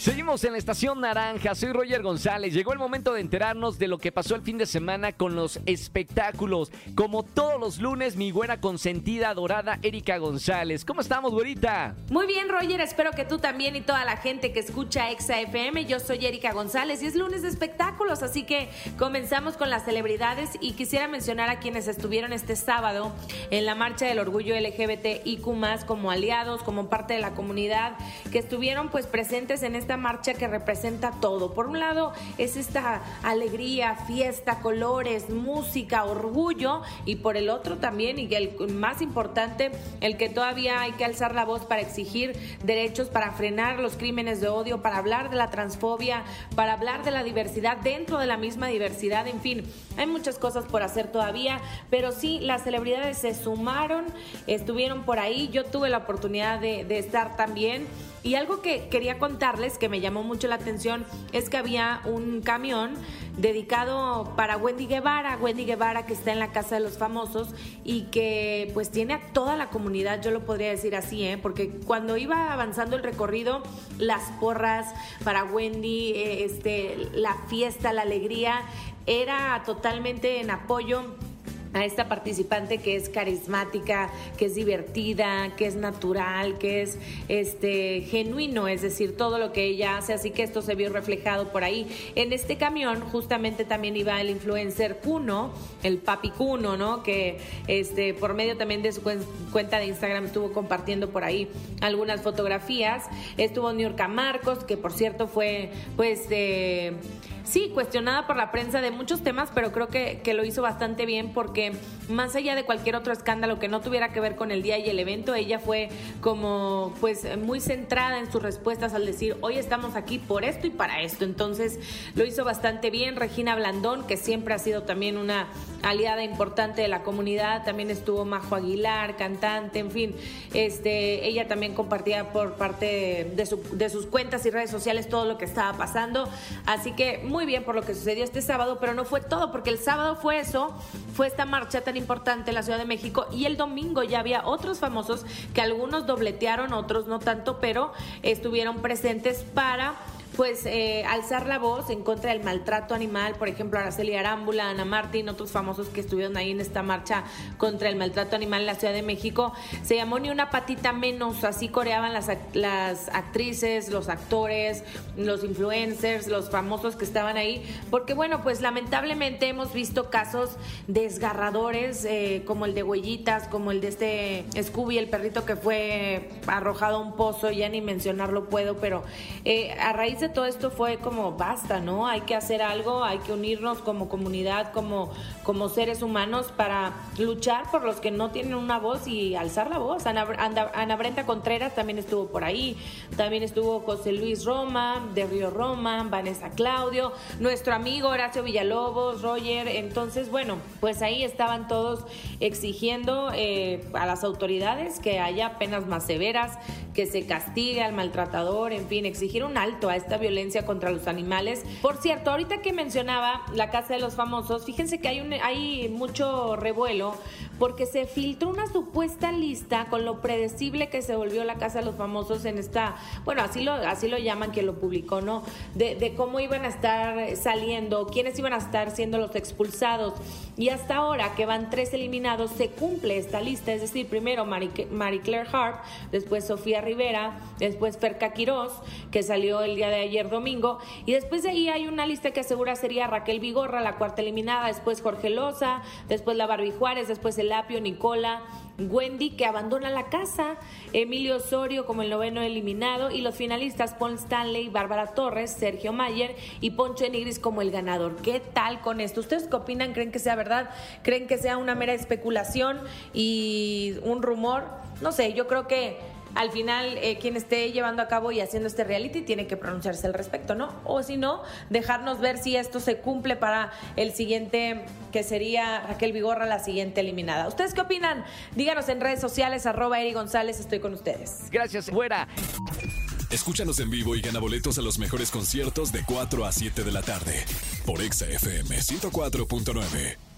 Seguimos en la estación naranja, soy Roger González. Llegó el momento de enterarnos de lo que pasó el fin de semana con los espectáculos. Como todos los lunes, mi buena consentida dorada Erika González. ¿Cómo estamos, güerita? Muy bien, Roger, espero que tú también y toda la gente que escucha Exa FM. Yo soy Erika González y es lunes de espectáculos, así que comenzamos con las celebridades y quisiera mencionar a quienes estuvieron este sábado en la marcha del orgullo LGBTIQ+, como aliados, como parte de la comunidad, que estuvieron pues presentes en marcha que representa todo. Por un lado es esta alegría, fiesta, colores, música, orgullo y por el otro también, y el más importante, el que todavía hay que alzar la voz para exigir derechos, para frenar los crímenes de odio, para hablar de la transfobia, para hablar de la diversidad dentro de la misma diversidad, en fin, hay muchas cosas por hacer todavía, pero sí, las celebridades se sumaron, estuvieron por ahí, yo tuve la oportunidad de estar también. Y algo que quería contarles que me llamó mucho la atención es que había un camión dedicado para Wendy Guevara, Wendy Guevara que está en la Casa de los Famosos y que pues tiene a toda la comunidad, yo lo podría decir así, ¿eh? porque cuando iba avanzando el recorrido, las porras para Wendy, eh, este, la fiesta, la alegría, era totalmente en apoyo a esta participante que es carismática, que es divertida, que es natural, que es este genuino, es decir, todo lo que ella hace, así que esto se vio reflejado por ahí. En este camión justamente también iba el influencer Kuno, el papi Kuno, ¿no? Que este por medio también de su cuenta de Instagram estuvo compartiendo por ahí algunas fotografías. Estuvo New York Marcos, que por cierto fue pues de sí, cuestionada por la prensa de muchos temas, pero creo que, que, lo hizo bastante bien porque más allá de cualquier otro escándalo que no tuviera que ver con el día y el evento, ella fue como pues muy centrada en sus respuestas al decir, hoy estamos aquí por esto y para esto. Entonces lo hizo bastante bien. Regina Blandón, que siempre ha sido también una aliada importante de la comunidad, también estuvo Majo Aguilar, cantante, en fin, este, ella también compartía por parte de, de sus cuentas y redes sociales todo lo que estaba pasando. Así que muy bien por lo que sucedió este sábado, pero no fue todo, porque el sábado fue eso, fue esta marcha tan importante en la Ciudad de México y el domingo ya había otros famosos que algunos dobletearon, otros no tanto, pero estuvieron presentes para pues eh, alzar la voz en contra del maltrato animal, por ejemplo, Araceli Arámbula, Ana Martín, otros famosos que estuvieron ahí en esta marcha contra el maltrato animal en la Ciudad de México, se llamó Ni una patita menos, así coreaban las, las actrices, los actores, los influencers, los famosos que estaban ahí, porque bueno, pues lamentablemente hemos visto casos desgarradores, eh, como el de Huellitas, como el de este Scooby, el perrito que fue arrojado a un pozo, ya ni mencionarlo puedo, pero eh, a raíz de todo esto fue como basta, ¿no? Hay que hacer algo, hay que unirnos como comunidad, como, como seres humanos para luchar por los que no tienen una voz y alzar la voz. Ana, Ana, Brenta Contreras también estuvo por ahí, también estuvo José Luis Roma, de Río Roma, Vanessa Claudio, nuestro amigo Horacio Villalobos, Roger. Entonces, bueno, pues ahí estaban todos exigiendo eh, a las autoridades que haya penas más severas, que se castigue al maltratador, en fin, exigir un alto a violencia contra los animales. Por cierto, ahorita que mencionaba la Casa de los Famosos, fíjense que hay, un, hay mucho revuelo porque se filtró una supuesta lista con lo predecible que se volvió la Casa de los Famosos en esta, bueno, así lo, así lo llaman quien lo publicó, ¿no? De, cómo iban a estar saliendo, quiénes iban a estar siendo los expulsados. Y hasta ahora que van tres eliminados, se cumple esta lista, es decir, primero Marie, Claire Harp, después Sofía Rivera, después Ferca Quirós, que salió el día de ayer domingo, y después de ahí hay una lista que asegura sería Raquel Vigorra, la cuarta eliminada, después Jorge Loza, después la Barbie Juárez, después el Lapio, Nicola, Wendy que abandona la casa, Emilio Osorio como el noveno eliminado y los finalistas Paul Stanley, Bárbara Torres, Sergio Mayer y Poncho Enigris como el ganador. ¿Qué tal con esto? ¿Ustedes qué opinan? ¿Creen que sea verdad? ¿Creen que sea una mera especulación y un rumor? No sé, yo creo que al final eh, quien esté llevando a cabo y haciendo este reality tiene que pronunciarse al respecto, ¿no? O si no, dejarnos ver si esto se cumple para el siguiente, que sería Raquel Vigorra, la siguiente eliminada. ¿Ustedes qué opinan? Díganos en redes sociales, arroba Eri González, estoy con ustedes. Gracias, fuera. Escúchanos en vivo y gana boletos a los mejores conciertos de 4 a 7 de la tarde por Exa FM 104.9.